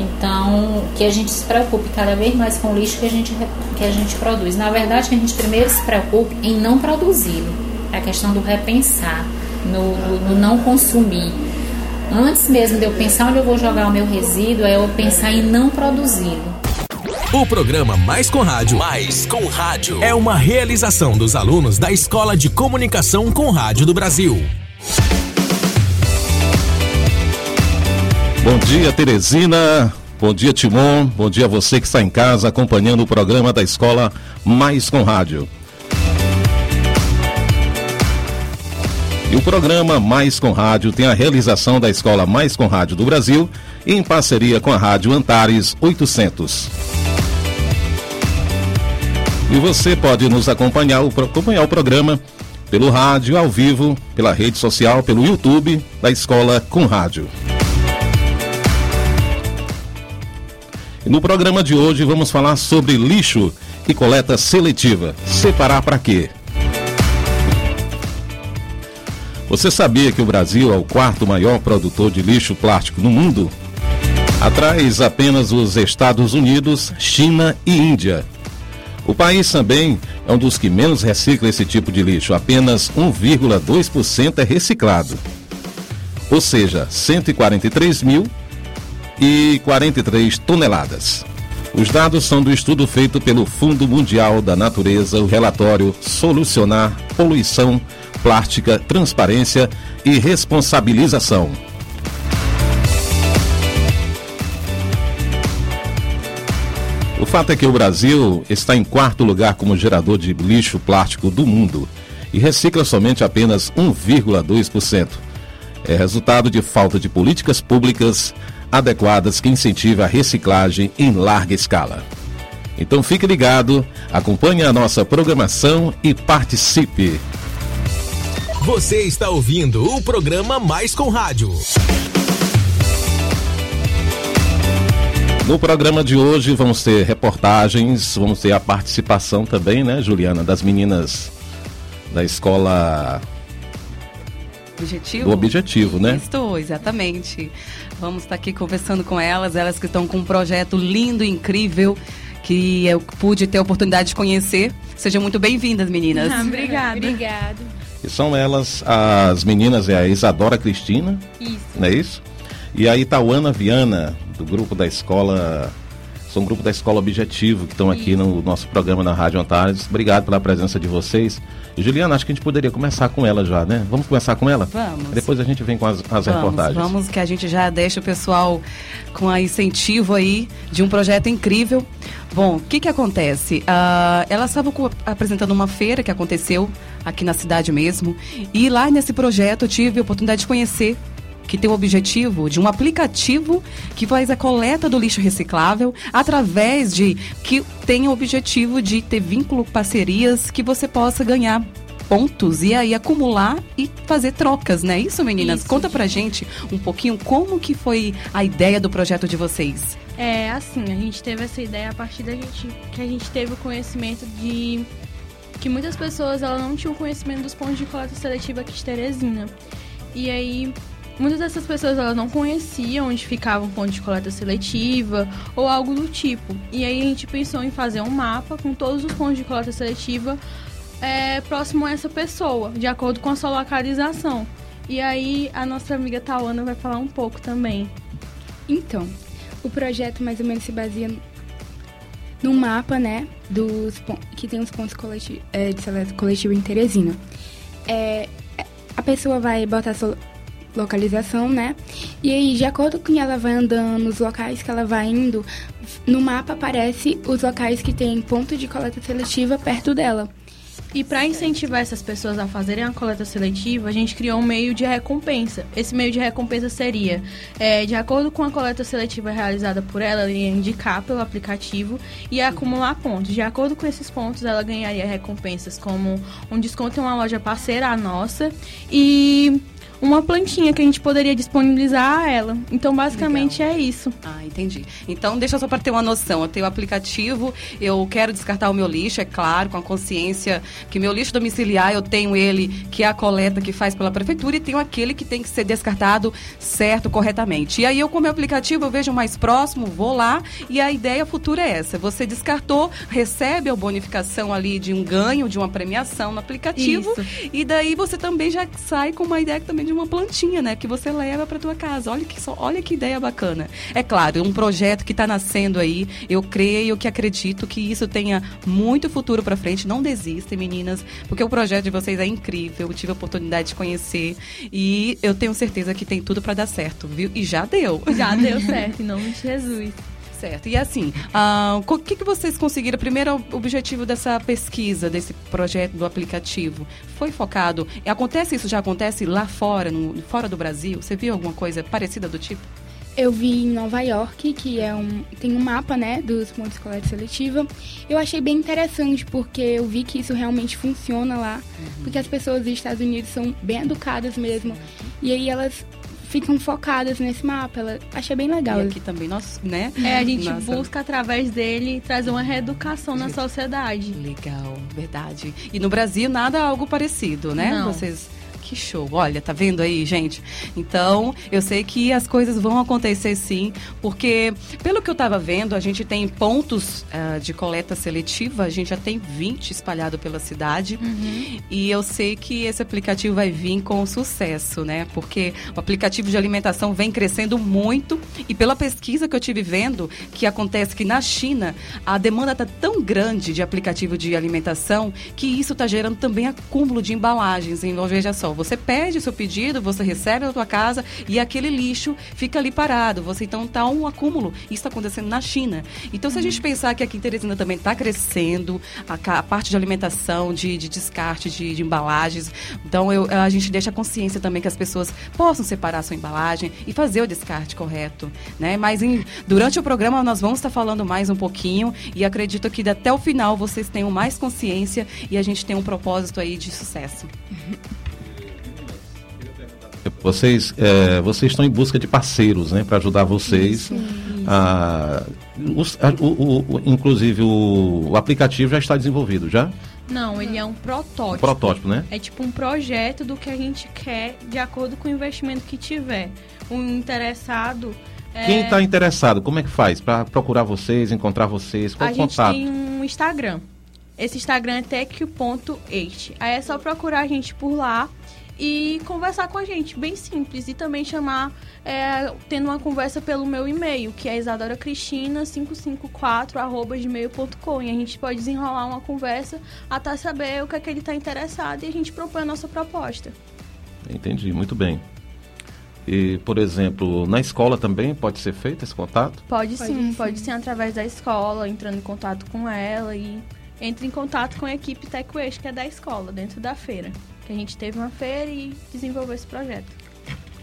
Então, que a gente se preocupe cada vez mais com o lixo que a gente, que a gente produz. Na verdade, que a gente primeiro se preocupe em não produzi-lo. É a questão do repensar, no, no, no não consumir. Antes mesmo de eu pensar onde eu vou jogar o meu resíduo, é eu pensar em não produzi-lo. O programa Mais com Rádio, Mais com Rádio, é uma realização dos alunos da Escola de Comunicação com Rádio do Brasil. Bom dia, Teresina. Bom dia, Timon. Bom dia a você que está em casa acompanhando o programa da Escola Mais com Rádio. E o programa Mais com Rádio tem a realização da Escola Mais com Rádio do Brasil em parceria com a Rádio Antares 800. E você pode nos acompanhar, acompanhar o programa pelo rádio, ao vivo, pela rede social, pelo YouTube da Escola com Rádio. No programa de hoje vamos falar sobre lixo e coleta seletiva. Separar para quê? Você sabia que o Brasil é o quarto maior produtor de lixo plástico no mundo? Atrás apenas os Estados Unidos, China e Índia. O país também é um dos que menos recicla esse tipo de lixo, apenas 1,2% é reciclado. Ou seja, 143 mil e 43 toneladas. Os dados são do estudo feito pelo Fundo Mundial da Natureza, o relatório Solucionar Poluição plástica, transparência e responsabilização. O fato é que o Brasil está em quarto lugar como gerador de lixo plástico do mundo e recicla somente apenas 1,2%. É resultado de falta de políticas públicas adequadas que incentivem a reciclagem em larga escala. Então fique ligado, acompanhe a nossa programação e participe. Você está ouvindo o programa Mais com Rádio. No programa de hoje vamos ter reportagens, vamos ter a participação também, né, Juliana, das meninas da escola Objetivo? Do objetivo, né? Estou, exatamente. Vamos estar aqui conversando com elas, elas que estão com um projeto lindo, incrível, que eu pude ter a oportunidade de conhecer. Sejam muito bem-vindas, meninas. Ah, obrigada. Obrigada. E são elas, as meninas, é a Isadora Cristina. Isso. Não é isso? E a Itauana Viana, do grupo da escola. São um grupo da Escola Objetivo, que estão aqui no nosso programa na Rádio Antares. Obrigado pela presença de vocês. Juliana, acho que a gente poderia começar com ela já, né? Vamos começar com ela? Vamos. Depois a gente vem com as, as vamos, reportagens. Vamos, que a gente já deixa o pessoal com a incentivo aí de um projeto incrível. Bom, o que que acontece? Uh, elas estavam apresentando uma feira que aconteceu aqui na cidade mesmo. E lá nesse projeto eu tive a oportunidade de conhecer que tem o objetivo de um aplicativo que faz a coleta do lixo reciclável através de que tem o objetivo de ter vínculo parcerias que você possa ganhar pontos e aí acumular e fazer trocas, né? Isso, meninas? Isso. Conta pra gente um pouquinho como que foi a ideia do projeto de vocês. É, assim, a gente teve essa ideia a partir da gente que a gente teve o conhecimento de que muitas pessoas ela não tinham conhecimento dos pontos de coleta seletiva aqui de Teresina. E aí muitas dessas pessoas elas não conheciam onde ficava um ponto de coleta seletiva ou algo do tipo. E aí a gente pensou em fazer um mapa com todos os pontos de coleta seletiva é, próximo a essa pessoa, de acordo com a sua localização. E aí a nossa amiga Tawana vai falar um pouco também. Então, o projeto mais ou menos se baseia num mapa, né, dos que tem os pontos coleti é, de seleta coletivo em Teresina. É, a pessoa vai botar sua localização, né, e aí, de acordo com ela vai andando, os locais que ela vai indo, no mapa aparece os locais que tem ponto de coleta seletiva perto dela. E para incentivar essas pessoas a fazerem a coleta seletiva, a gente criou um meio de recompensa. Esse meio de recompensa seria, é, de acordo com a coleta seletiva realizada por ela, ela ia indicar pelo aplicativo e acumular pontos. De acordo com esses pontos, ela ganharia recompensas como um desconto em uma loja parceira, a nossa, e uma plantinha que a gente poderia disponibilizar a ela. Então, basicamente Legal. é isso. Ah, entendi. Então, deixa só para ter uma noção. Eu tenho o aplicativo, eu quero descartar o meu lixo, é claro, com a consciência que meu lixo domiciliar, eu tenho ele, que é a coleta que faz pela prefeitura, e tenho aquele que tem que ser descartado certo, corretamente. E aí, eu com o meu aplicativo, eu vejo mais próximo, vou lá, e a ideia futura é essa. Você descartou, recebe a bonificação ali de um ganho, de uma premiação no aplicativo, Isso. e daí você também já sai com uma ideia também de uma plantinha, né? Que você leva para tua casa. Olha que, só, olha que ideia bacana. É claro, um projeto que está nascendo aí. Eu creio que acredito que isso tenha muito futuro para frente. Não desistem, meninas, porque o projeto de vocês é incrível. Eu tive a oportunidade de conhecer e eu tenho certeza que tem tudo para dar certo, viu? E já deu. Já deu certo, em nome de Jesus. Certo. E assim, ah, o que, que vocês conseguiram? Primeiro objetivo dessa pesquisa, desse projeto do aplicativo, foi focado. Acontece isso? Já acontece lá fora, no, fora do Brasil? Você viu alguma coisa parecida do tipo? Eu vi em Nova York, que é um, tem um mapa, né, dos pontos coleta seletiva. Eu achei bem interessante, porque eu vi que isso realmente funciona lá. Porque as pessoas dos Estados Unidos são bem educadas mesmo. E aí elas ficam focadas nesse mapa. Ela, achei bem legal. E aqui também nós, né? É, a gente Nossa. busca através dele trazer uma reeducação na sociedade. Legal, verdade. E no Brasil nada algo parecido, né? Não. Vocês que show. Olha, tá vendo aí, gente? Então, eu sei que as coisas vão acontecer sim, porque pelo que eu tava vendo, a gente tem pontos ah, de coleta seletiva, a gente já tem 20 espalhado pela cidade. E eu sei que esse aplicativo vai vir com sucesso, né? Porque o aplicativo de alimentação vem crescendo muito e pela pesquisa que eu tive vendo, que acontece que na China a demanda está tão grande de aplicativo de alimentação que isso está gerando também acúmulo de embalagens. Então, veja só, você pede o seu pedido, você recebe na tua casa e aquele lixo fica ali parado. Você então tá um acúmulo. Isso está acontecendo na China. Então, se a gente pensar que aqui em Teresina também está crescendo a, a parte de alimentação, de, de descarte de, de embalagens, então eu, a gente deixa a consciência também que as pessoas possam separar a sua embalagem e fazer o descarte correto, né? Mas em- durante o programa nós vamos estar falando mais um pouquinho e acredito que até o final vocês tenham mais consciência e a gente tem um propósito aí de sucesso. Vocês, é, vocês estão em busca de parceiros, né, para ajudar vocês. A, os- a- o, o- inclusive o, o aplicativo já está desenvolvido, já? Não, ele é um protótipo. protótipo, né? É tipo um projeto do que a gente quer de acordo com o investimento que tiver. Um interessado. é, Quem está interessado, como é que faz para procurar vocês, encontrar vocês? Qual a o gente contato? tem um Instagram. Esse Instagram é tech.este. Aí é só procurar a gente por lá e conversar com a gente, bem simples. E também chamar, é, tendo uma conversa pelo meu e-mail, que é isadoracristina554.gmail.com. E a gente pode desenrolar uma conversa até saber o que é que ele está interessado e a gente propõe a nossa proposta. Entendi, muito bem. E, por exemplo, na escola também pode ser feito esse contato? Pode, Pode sim, sim. pode sim através da escola, entrando em contato com ela e entre em contato com a equipe TechWest, que é da escola, dentro da feira. Que a gente teve uma feira e desenvolveu esse projeto.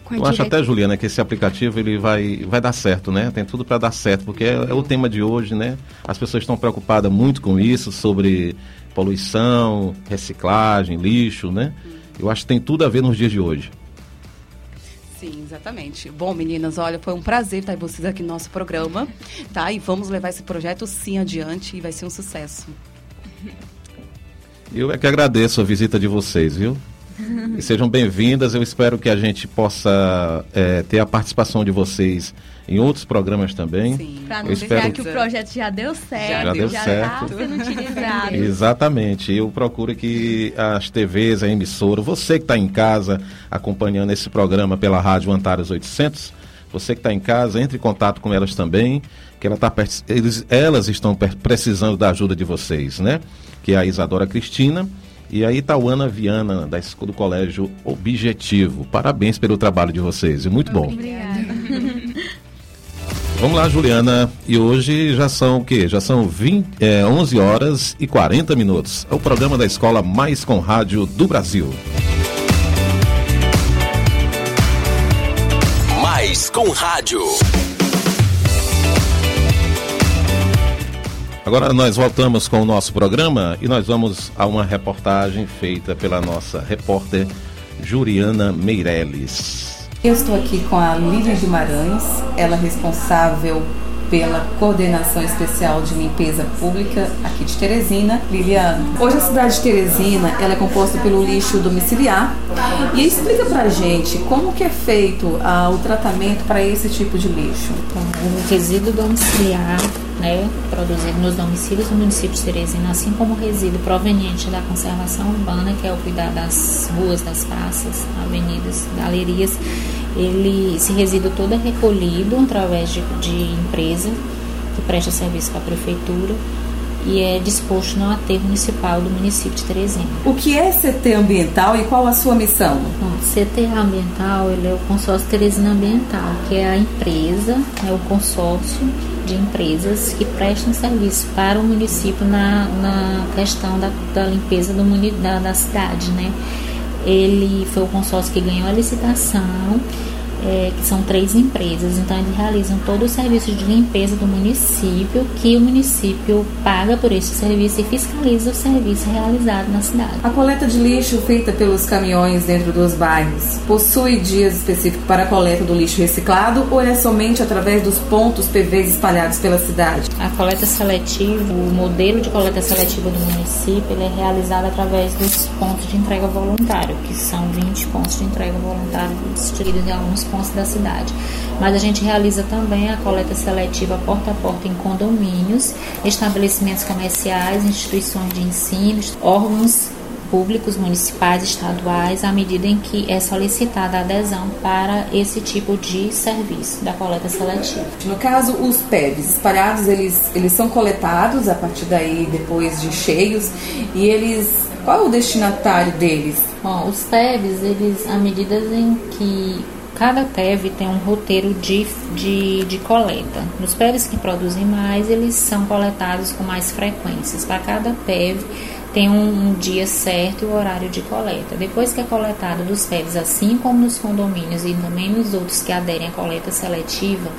Eu acho até, Juliana, que esse aplicativo ele vai, vai dar certo, né? Tem tudo para dar certo, porque é, é o tema de hoje, né? As pessoas estão preocupadas muito com isso, sobre poluição, reciclagem, lixo, né? Eu acho que tem tudo a ver nos dias de hoje. Sim, exatamente. Bom, meninas, olha, foi um prazer estar vocês aqui no nosso programa, tá? E vamos levar esse projeto sim adiante e vai ser um sucesso. Eu é que agradeço a visita de vocês, viu? E sejam bem-vindas. Eu espero que a gente possa é, ter a participação de vocês em outros programas também. Sim. Pra Eu não espero deixar que o projeto já deu certo, Já deu já certo. está sendo utilizado. Exatamente. Eu procuro que as TVs, a emissora, você que está em casa acompanhando esse programa pela Rádio Antares 800, você que está em casa, entre em contato com elas também, que ela tá, eles, elas estão precisando da ajuda de vocês, né? Que é a Isadora Cristina e a Itauana Viana, da escola do Colégio Objetivo. Parabéns pelo trabalho de vocês, e muito bom. Obrigada. Vamos lá, Juliana. E hoje já são o quê? Já são 20, é, 11 horas e 40 minutos. É o programa da escola mais com rádio do Brasil. Mais com rádio. Agora nós voltamos com o nosso programa e nós vamos a uma reportagem feita pela nossa repórter Juriana Meirelles. Eu estou aqui com a Lívia Guimarães, ela é responsável pela Coordenação Especial de Limpeza Pública aqui de Teresina. Liliana, hoje a cidade de Teresina ela é composta pelo lixo domiciliar e explica pra gente como que é feito ah, o tratamento para esse tipo de lixo. o resíduo domiciliar né, produzido nos domicílios do município de Teresina, assim como resíduo proveniente da conservação urbana, que é o cuidar das ruas, das praças, avenidas, galerias, ele, esse resíduo todo é recolhido através de, de empresa que presta serviço para a prefeitura e é disposto no aterro municipal do município de Teresina. O que é CT Ambiental e qual a sua missão? Bom, CT Ambiental ele é o consórcio Teresina Ambiental, que é a empresa, é o consórcio de empresas que prestam serviço para o município na, na questão da, da limpeza do, da, da cidade, né? Ele foi o consórcio que ganhou a licitação é, que são três empresas, então eles realizam todo o serviço de limpeza do município, que o município paga por esse serviço e fiscaliza o serviço realizado na cidade. A coleta de lixo feita pelos caminhões dentro dos bairros possui dias específicos para a coleta do lixo reciclado ou é somente através dos pontos PVs espalhados pela cidade? A coleta seletiva, o modelo de coleta seletiva do município, ele é realizado através dos pontos de entrega voluntário, que são 20 pontos de entrega voluntário distribuídos em alguns pontos da cidade. Mas a gente realiza também a coleta seletiva porta a porta em condomínios, estabelecimentos comerciais, instituições de ensino, órgãos públicos municipais, estaduais, à medida em que é solicitada a adesão para esse tipo de serviço da coleta seletiva. No caso, os PEVs espalhados, eles, eles são coletados a partir daí, depois de cheios, e eles qual é o destinatário deles? Bom, os PEVs, eles, à medida em que Cada PEV tem um roteiro de, de, de coleta. Os PEVs que produzem mais, eles são coletados com mais frequências. Para cada PEV tem um, um, dia certo e o horário de coleta. Depois que é coletado dos PEVs, assim como nos condomínios e também nos outros que aderem à coleta seletiva,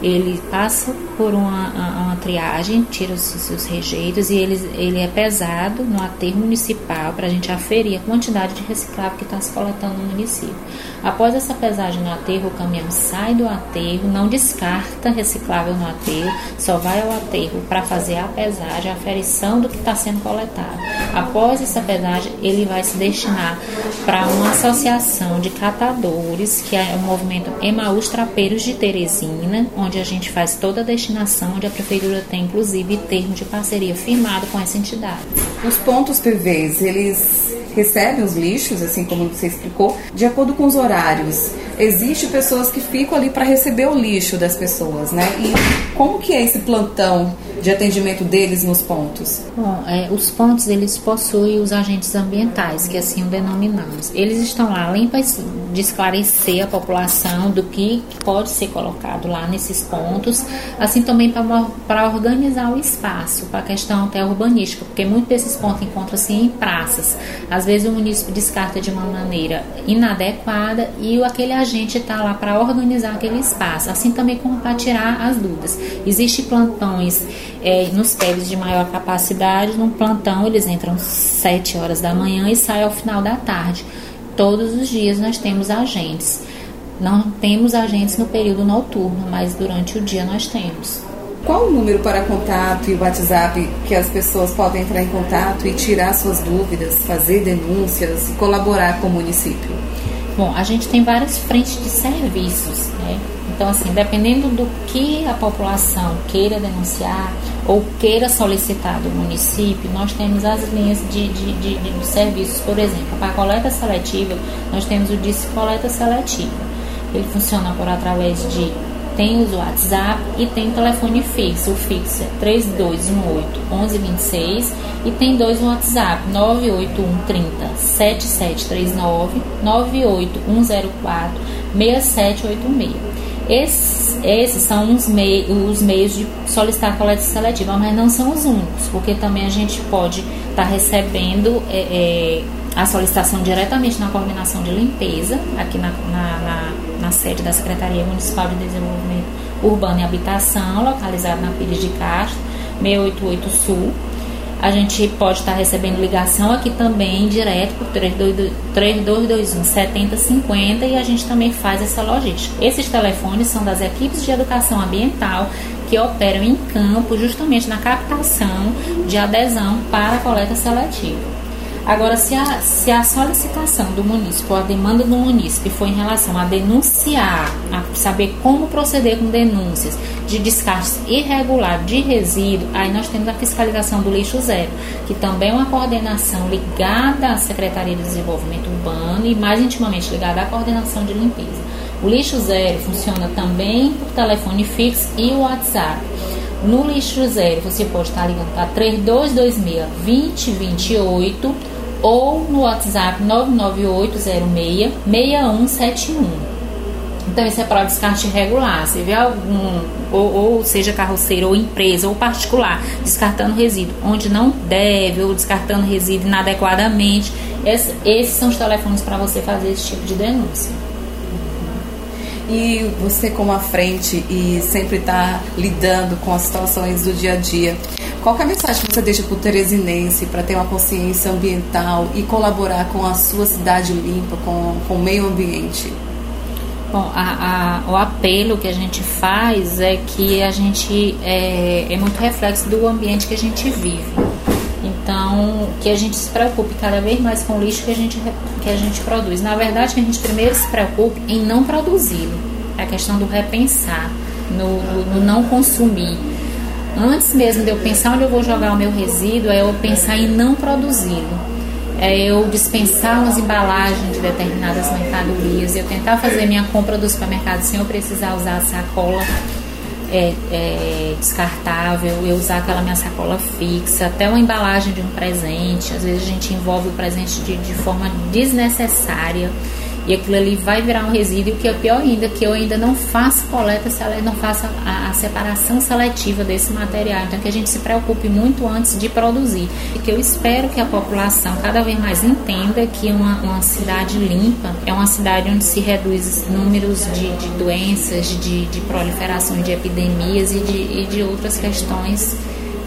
ele passa por uma, uma triagem, tira os seus rejeitos e ele, ele é pesado no aterro municipal para a gente aferir a quantidade de reciclável que está se coletando no município. Após essa pesagem no aterro, o caminhão sai do aterro, não descarta reciclável no aterro, só vai ao aterro para fazer a pesagem, a aferição do que está sendo coletado. Após essa pesagem, ele vai se destinar para uma associação de catadores, que é o movimento Emaús Trapeiros de Teresina, onde a gente faz toda a destinação, onde a prefeitura tem inclusive termo de parceria firmado com essa entidade. Os pontos PVs, eles recebem os lixos, assim como você explicou, de acordo com os horários. Existem pessoas que ficam ali para receber o lixo das pessoas, né? E como que é esse plantão de atendimento deles nos pontos? Bom, é, os pontos eles possuem os agentes ambientais, que assim o denominamos. Eles estão lá além de esclarecer a população do que pode ser colocado lá nesses pontos, assim também para organizar o espaço, para a questão até urbanística, porque muitos desses pontos encontram-se em praças. Às vezes o município descarta de uma maneira inadequada e aquele agente está lá para organizar aquele espaço, assim também como para tirar as dúvidas. Existem plantões é, nos PEVs de maior capacidade, num plantão eles entram 7 horas da manhã e saem ao final da tarde. Todos os dias nós temos agentes. Não temos agentes no período noturno, mas durante o dia nós temos. Qual o número para contato e o WhatsApp que as pessoas podem entrar em contato e tirar suas dúvidas, fazer denúncias e colaborar com o município? Bom, a gente tem várias frentes de serviços, né? Então, assim, dependendo do que a população queira denunciar ou queira solicitar do município, nós temos as linhas de, de, de, de serviços. Por exemplo, para a coleta seletiva, nós temos o Disque Coleta Seletiva. Ele funciona por através de tem o WhatsApp e tem telefone fixo. O fixo é 3218 1126 e tem dois WhatsApp 98130 7739 98104 6786. Esses, esses são os, mei, os meios de solicitar coleta seletiva, mas não são os únicos, porque também a gente pode estar tá recebendo é, é, a solicitação diretamente na coordenação de limpeza, aqui na, na, na, na sede da Secretaria Municipal de Desenvolvimento Urbano e Habitação, localizada na Pires de Castro, 688 Sul. a gente pode estar recebendo ligação aqui também direto por 3221 7050 e a gente também faz essa logística. Esses telefones são das equipes de educação ambiental que operam em campo justamente na captação de adesão para a coleta seletiva. Agora, se a, se a solicitação do município, ou a demanda do município foi em relação a denunciar, a saber como proceder com denúncias de descarte irregular de resíduo, aí nós temos a fiscalização do lixo zero, que também é uma coordenação ligada à Secretaria de Desenvolvimento Urbano e mais intimamente ligada à coordenação de limpeza. O lixo zero funciona também por telefone fixo e WhatsApp. No lixo zero, você pode estar ligando para 3226 2028 ou no WhatsApp 99806 6171. Então, isso é para descarte irregular. Se vê algum, ou, ou, seja carroceiro, ou empresa, ou particular, descartando resíduo onde não deve, ou descartando resíduo inadequadamente, esses, esses são os telefones para você fazer esse tipo de denúncia. E você, como à frente e sempre está lidando com as situações do dia a dia, qual é a mensagem que você deixa para o teresinense para ter uma consciência ambiental e colaborar com a sua cidade limpa, com, com o meio ambiente? Bom, a, a, o apelo que a gente faz é que a gente é, é muito reflexo do ambiente que a gente vive. Então, que a gente se preocupe cada vez mais com o lixo que a gente, que a gente produz. Na verdade, que a gente primeiro se preocupe em não produzi-lo. É a questão do repensar, no, no, no não consumir antes mesmo de eu pensar onde eu vou jogar o meu resíduo, é eu pensar em não produzi-lo. É eu dispensar umas embalagens de determinadas mercadorias, eu tentar fazer minha compra do supermercado sem eu precisar usar a sacola é, é, descartável, eu usar aquela minha sacola fixa, até uma embalagem de um presente. Às vezes a gente envolve o presente de, de forma desnecessária e aquilo ali vai virar um resíduo, que é pior ainda, que eu ainda não faço coleta, não faço a, a, separação seletiva desse material. Então, que a gente se preocupe muito antes de produzir. E que eu espero que a população cada vez mais entenda que uma, uma cidade limpa é uma cidade onde se reduz números de, de doenças, de, de proliferação de epidemias e de, e de outras questões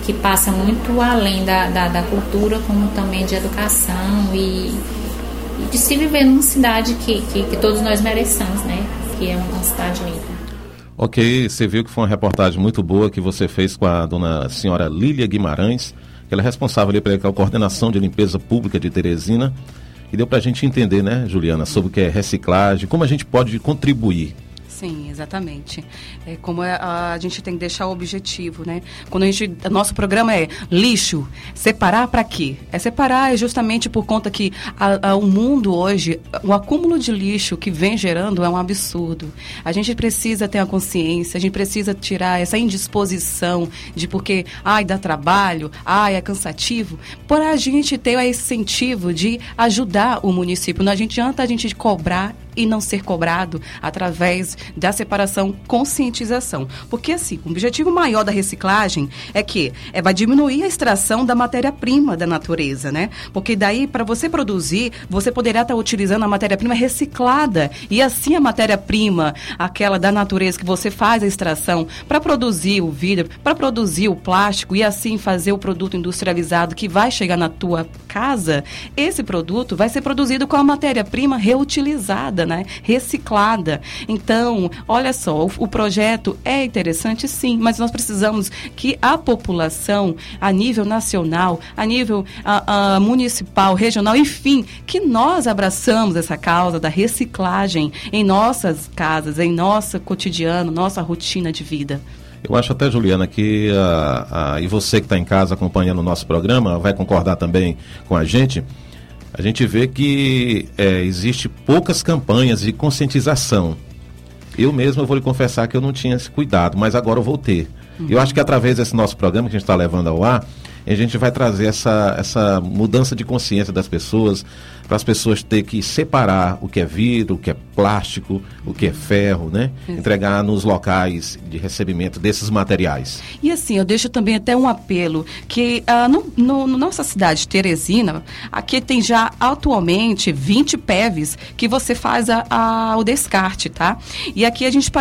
que passam muito além da, da, da cultura, como também de educação e de se viver numa cidade que, que, que todos nós merecemos, né? Que é uma cidade limpa. Ok, você viu que foi uma reportagem muito boa que você fez com a dona senhora Lília Guimarães, que ela é responsável ali pela coordenação de limpeza pública de Teresina. E deu para a gente entender, né, Juliana, sobre o que é reciclagem, como a gente pode contribuir Sim, exatamente. É como é, a, a, gente tem que deixar o objetivo, né? Quando a gente, nosso programa é lixo, separar para quê? É separar é justamente por conta que a, a, o mundo hoje, o acúmulo de lixo que vem gerando é um absurdo. A gente precisa ter a consciência, a gente precisa tirar essa indisposição de porque, ai, dá trabalho, ai, é cansativo, por a gente ter o incentivo de ajudar o município. Não adianta a gente cobrar e não ser cobrado através da separação conscientização. Porque assim, o objetivo maior da reciclagem é que é, vai diminuir a extração da matéria-prima da natureza, né? Porque daí, para você produzir, você poderá estar tá utilizando a matéria-prima reciclada e assim a matéria-prima, aquela da natureza que você faz a extração para produzir o vidro, para produzir o plástico e assim fazer o produto industrializado que vai chegar na tua casa, esse produto vai ser produzido com a matéria-prima reutilizada né? Reciclada. Então, olha só, o, o projeto é interessante sim, mas nós precisamos que a população, a nível nacional, a nível a, a municipal, regional, enfim, que nós abraçamos essa causa da reciclagem em nossas casas, em nosso cotidiano, nossa rotina de vida. Eu acho até, Juliana, que a, a, e você que está em casa acompanhando o nosso programa vai concordar também com a gente a gente vê que é, existe poucas campanhas de conscientização. Eu mesmo eu vou lhe confessar que eu não tinha esse cuidado, mas agora eu vou ter. Uhum. Eu acho que através desse nosso programa que a gente está levando ao ar, a gente vai trazer essa, essa mudança de consciência das pessoas, para as pessoas ter que separar o que é vidro, o que é plástico, o que é ferro, né? Entregar nos locais de recebimento desses materiais. E assim, eu deixo também até um apelo que uh, no, no, no, nossa cidade, Teresina, aqui tem já atualmente 20 PEVs que você faz a, a, o descarte, tá? E aqui a gente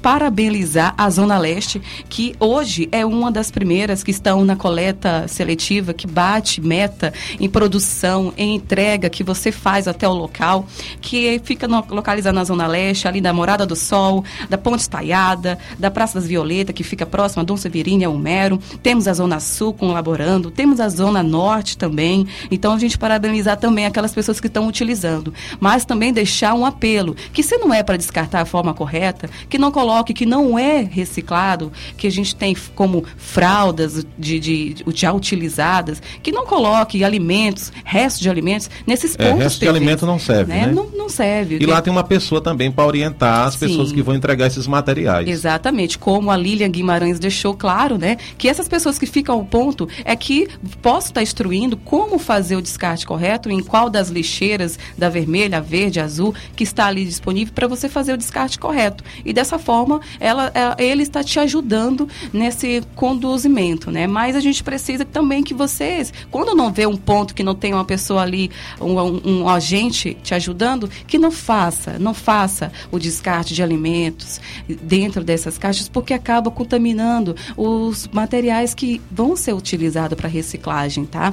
parabenizar a Zona Leste, que hoje é uma das primeiras que estão na coleta coleta seletiva que bate meta em produção, em entrega que você faz até o local, que fica no, localizado na Zona Leste, ali da Morada do Sol, da Ponte Estaiada, da Praça das Violetas, que fica próxima a Dom Severino e ao Mero. Temos a Zona Sul com Laborando, temos a Zona Norte também. Então a gente parabenizar também aquelas pessoas que estão utilizando. Mas também deixar um apelo, que se não é para descartar a forma correta, que não coloque que não é reciclado, que a gente tem como fraldas de, de, de já utilizadas, que não coloque alimentos, restos de alimentos, nesses É, pontos resto de alimento não serve, né? Não, não serve. E lá tem uma pessoa também para orientar as Sim. pessoas que vão entregar esses materiais. Exatamente, como a Lilian Guimarães deixou claro, né? Que essas pessoas que ficam ao ponto é que posso estar instruindo como fazer o descarte correto, em qual das lixeiras, da vermelha, verde, azul, que está ali disponível para você fazer o descarte correto. E dessa forma, ela, é, ele está te ajudando nesse conduzimento, né? Mas a gente precisa também que vocês, quando não vê um ponto que não tem uma pessoa ali, um, um- um agente te ajudando, que não faça, não faça o descarte de alimentos dentro dessas caixas, porque acaba contaminando os materiais que vão ser utilizados para reciclagem, tá?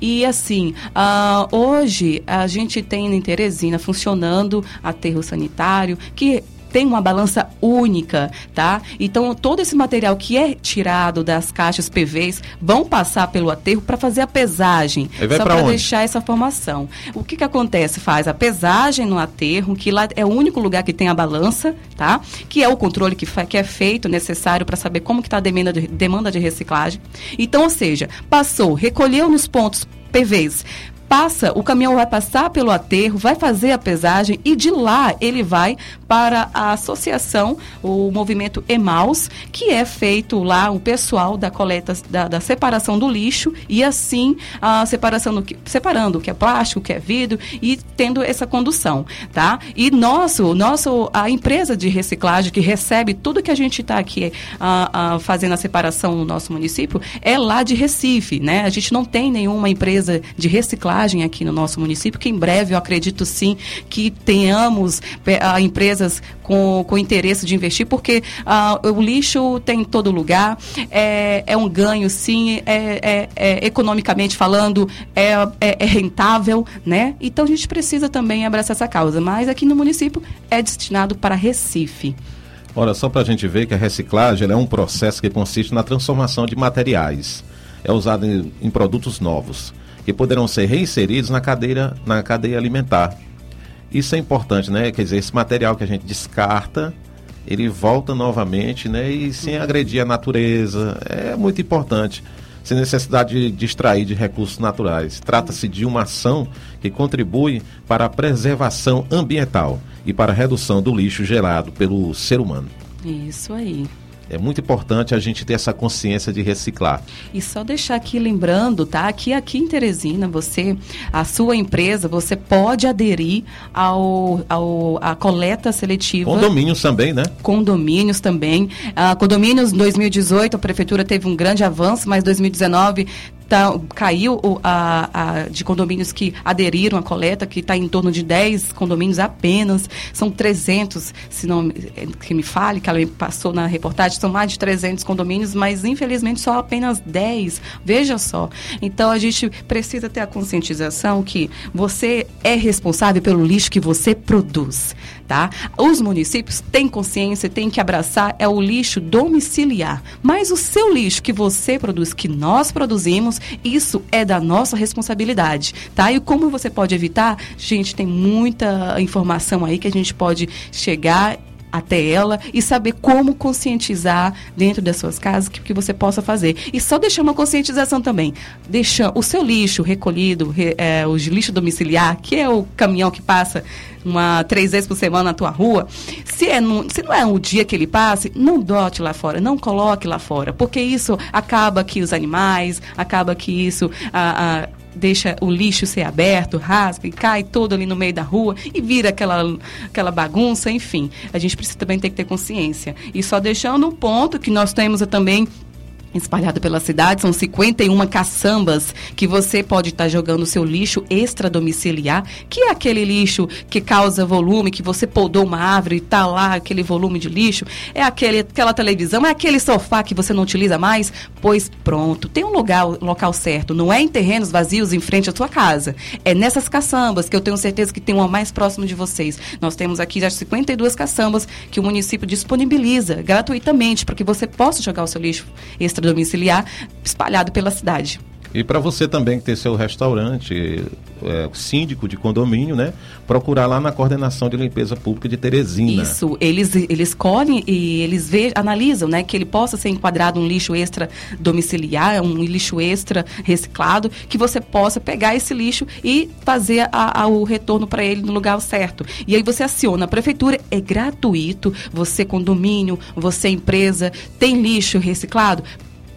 E assim, ah, hoje a gente tem em Teresina funcionando aterro sanitário que tem uma balança única, tá? Então todo esse material que é tirado das caixas PVs vão passar pelo aterro para fazer a pesagem, só para deixar essa formação. O que que acontece? Faz a pesagem no aterro, que lá é o único lugar que tem a balança, tá? Que é o controle que, que é feito necessário para saber como que está a demanda de, demanda de reciclagem. Então, ou seja, passou, recolheu nos pontos PVs, passa, o caminhão vai passar pelo aterro, vai fazer a pesagem e de lá ele vai para a associação, o movimento EMAUS, que é feito lá o pessoal da coleta, da, da separação do lixo e assim a separação do que, separando o que é plástico, o que é vidro e tendo essa condução, tá? E nosso, nosso a empresa de reciclagem que recebe tudo que a gente está aqui ah, ah, fazendo a separação no nosso município é lá de Recife, né? A gente não tem nenhuma empresa de reciclagem aqui no nosso município, que em breve eu acredito sim que tenhamos pe- ah, empresas com, com interesse de investir, porque ah, o lixo tem em todo lugar, é, é um ganho sim, é, é- é economicamente falando, é, é- é rentável, né? Então a gente precisa também abraçar essa causa, mas aqui no município é destinado para Recife. Ora, só para a gente ver que a reciclagem é um processo que consiste na transformação de materiais. É usado em, em produtos novos, que poderão ser reinseridos na cadeia, na cadeia alimentar. Isso é importante, né? Quer dizer, esse material que a gente descarta, ele volta novamente, né? E sem agredir a natureza. É muito importante. Sem necessidade de extrair de recursos naturais. Trata-se de uma ação que contribui para a preservação ambiental e para a redução do lixo gerado pelo ser humano. Isso aí. É muito importante a gente ter essa consciência de reciclar. E só deixar aqui lembrando, tá? Que aqui em Teresina, você, a sua empresa, você pode aderir ao, ao a coleta seletiva. Condomínios também, né? Condomínios também. Ah, condomínios 2018, a prefeitura teve um grande avanço, mas 2019 tá- caiu a, a- de condomínios que aderiram à coleta, que está em torno de 10 condomínios apenas. São 300, se não que me fale, que ela me passou na reportagem, são mais de 300 condomínios, mas infelizmente só apenas 10. Veja só. Então a gente precisa ter a conscientização que você é responsável pelo lixo que você produz, tá? Os municípios têm consciência, têm que abraçar é o lixo domiciliar, mas o seu lixo que você produz, que nós produzimos, isso é da nossa responsabilidade, tá? E como você pode evitar? Gente, tem muita informação aí que a gente pode chegar até ela e saber como conscientizar dentro das suas casas que, que você possa fazer. E só deixar uma conscientização também. Deixa o seu lixo recolhido, re, é, o lixo domiciliar, que é o caminhão que passa uma três vezes por semana na tua rua, se, é no, se não é o dia que ele passe, não dote lá fora, não coloque lá fora, porque isso acaba que os animais, acaba que isso a, deixa o lixo ser aberto, rasga e cai todo ali no meio da rua e vira aquela, aquela bagunça, enfim. A gente precisa também ter que ter consciência. E só deixando um ponto que nós temos também espalhado pela cidade. São 51 caçambas que você pode estar jogando o seu lixo extradomiciliar, que é aquele lixo que causa volume, que você podou uma árvore e está lá aquele volume de lixo. É aquele, aquela televisão, é aquele sofá que você não utiliza mais. Pois pronto, tem um lugar, local certo. Não é em terrenos vazios em frente à sua casa. É nessas caçambas que eu tenho certeza que tem uma mais próxima de vocês. Nós temos aqui já 52 caçambas que o município disponibiliza gratuitamente para que você possa jogar o seu lixo extra domiciliar espalhado pela cidade. E para você também que tem seu restaurante, é, síndico de condomínio, né? Procurar lá na coordenação de limpeza pública de Teresina. Isso, eles, eles colhem e eles vê, analisam, né? Que ele possa ser enquadrado um lixo extra domiciliar, um lixo extra reciclado, que você possa pegar esse lixo e fazer a, a, o retorno para ele no lugar certo. E aí você aciona a prefeitura, é gratuito, você condomínio, você empresa, tem lixo reciclado?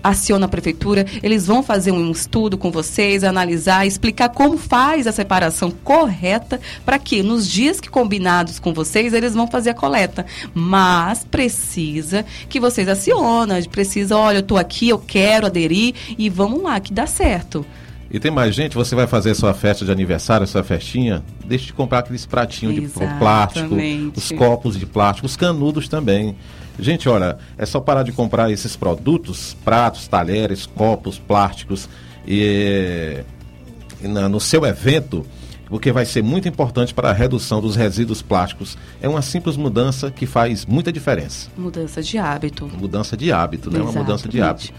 Aciona a prefeitura, eles vão fazer um estudo com vocês, analisar, explicar como faz a separação correta para que nos dias que combinados com vocês eles vão fazer a coleta. Mas precisa que vocês acionem, precisa, olha, eu estou aqui, eu quero aderir e vamos lá que dá certo. E tem mais gente, você vai fazer sua festa de aniversário, sua festinha, deixe de comprar aqueles pratinhos Exatamente. de plástico, os copos de plástico, os canudos também. Gente, olha, é só parar de comprar esses produtos, pratos, talheres, copos, plásticos, e, na, no seu evento, porque vai ser muito importante para a redução dos resíduos plásticos. É uma simples mudança que faz muita diferença. Mudança de hábito. Mudança de hábito, né? Exatamente. Uma mudança de hábito.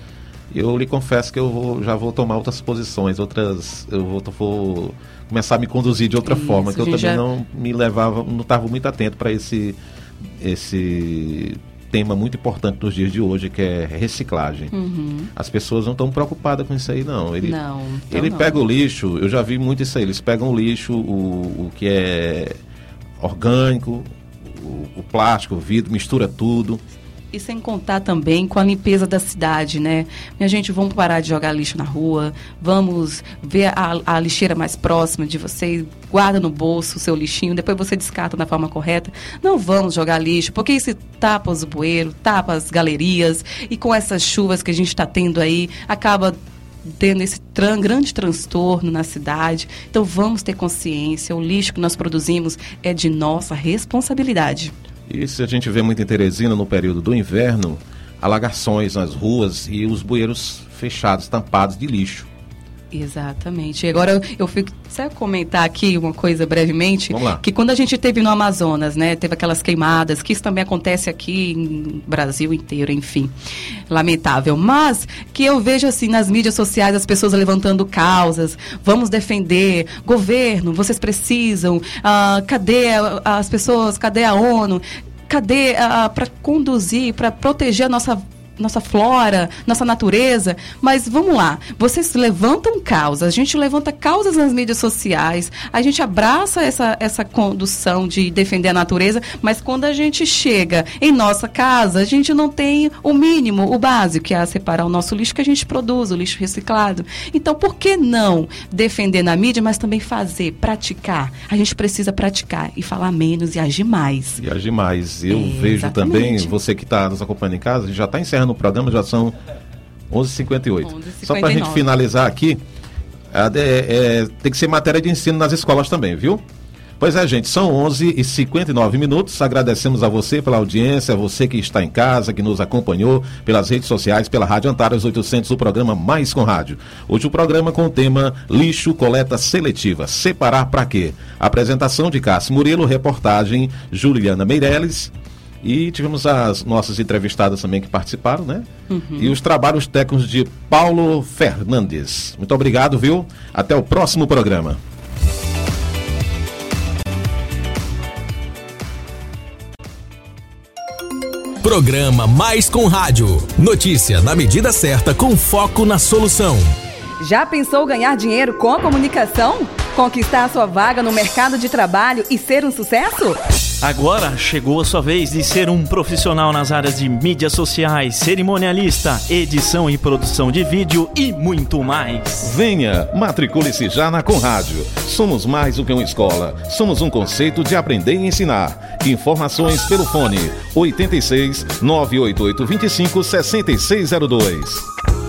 Eu lhe confesso que eu vou, já vou tomar outras posições, outras. Eu vou, vou começar a me conduzir de outra Isso, forma, que eu também já... não me levava, não estava muito atento para esse, esse tema muito importante nos dias de hoje, que é reciclagem. Uhum. As pessoas não estão preocupadas com isso aí, não. Ele, não, então ele não. pega o lixo, eu já vi muito isso aí, eles pegam o lixo, o, o que é orgânico, o, o plástico, o vidro, mistura tudo e sem contar também com a limpeza da cidade, né? Minha gente, vamos parar de jogar lixo na rua, vamos ver a, a lixeira mais próxima de vocês, guarda no bolso o seu lixinho, depois você descarta da forma correta. Não vamos jogar lixo, porque isso tapa os bueiros, tapa as galerias, e com essas chuvas que a gente está tendo aí, acaba tendo esse tran grande transtorno na cidade. Então vamos ter consciência, o lixo que nós produzimos é de nossa responsabilidade. E se a gente vê muito em Teresina no período do inverno, alagações nas ruas e os bueiros fechados, tampados de lixo. Exatamente. Agora eu, fico. Você comentar aqui uma coisa brevemente? Vamos lá. Que quando a gente teve no Amazonas, né? Teve aquelas queimadas, que isso também acontece aqui no Brasil inteiro, enfim. Lamentável. Mas que eu vejo assim nas mídias sociais as pessoas levantando causas. Vamos defender. Governo, vocês precisam. Ah, cadê as pessoas? Cadê a ONU? Cadê ah, para conduzir, para proteger a nossa nossa flora, nossa natureza. Mas vamos lá, vocês levantam causas, a gente levanta causas nas mídias sociais, a gente abraça essa, essa condução de defender a natureza, mas quando a gente chega em nossa casa, a gente não tem o mínimo, o básico, que é separar o nosso lixo que a gente produz, o lixo reciclado. Então, por que não defender na mídia, mas também fazer, praticar? A gente precisa praticar e falar menos e agir mais. E agir mais. Eu é, vejo exatamente. também, você que está nos acompanhando em casa, já está encerrando no programa, já são 11h58. Só para a gente finalizar aqui, é, é, tem que ser matéria de ensino nas escolas também, viu? Pois é, gente, são 11 e 59 minutos. Agradecemos a você pela audiência, a você que está em casa, que nos acompanhou pelas redes sociais, pela Rádio Antares 800, o programa Mais com Rádio. Hoje o programa com o tema Lixo Coleta Seletiva. Separar para quê? Apresentação de Cássio Murilo, reportagem Juliana Meirelles. E tivemos as nossas entrevistadas também que participaram, né? Uhum. E os trabalhos técnicos de Paulo Fernandes. Muito obrigado, viu? Até o próximo programa. Programa Mais com Rádio. Notícia na medida certa com foco na solução. Já pensou ganhar dinheiro com a comunicação? Conquistar sua vaga no mercado de trabalho e ser um sucesso? Agora chegou a sua vez de ser um profissional nas áreas de mídias sociais, cerimonialista, edição e produção de vídeo e muito mais. Venha, matricule-se já na Conrádio. Somos mais do que uma escola, somos um conceito de aprender e ensinar. Informações pelo fone 86 988 25 6602.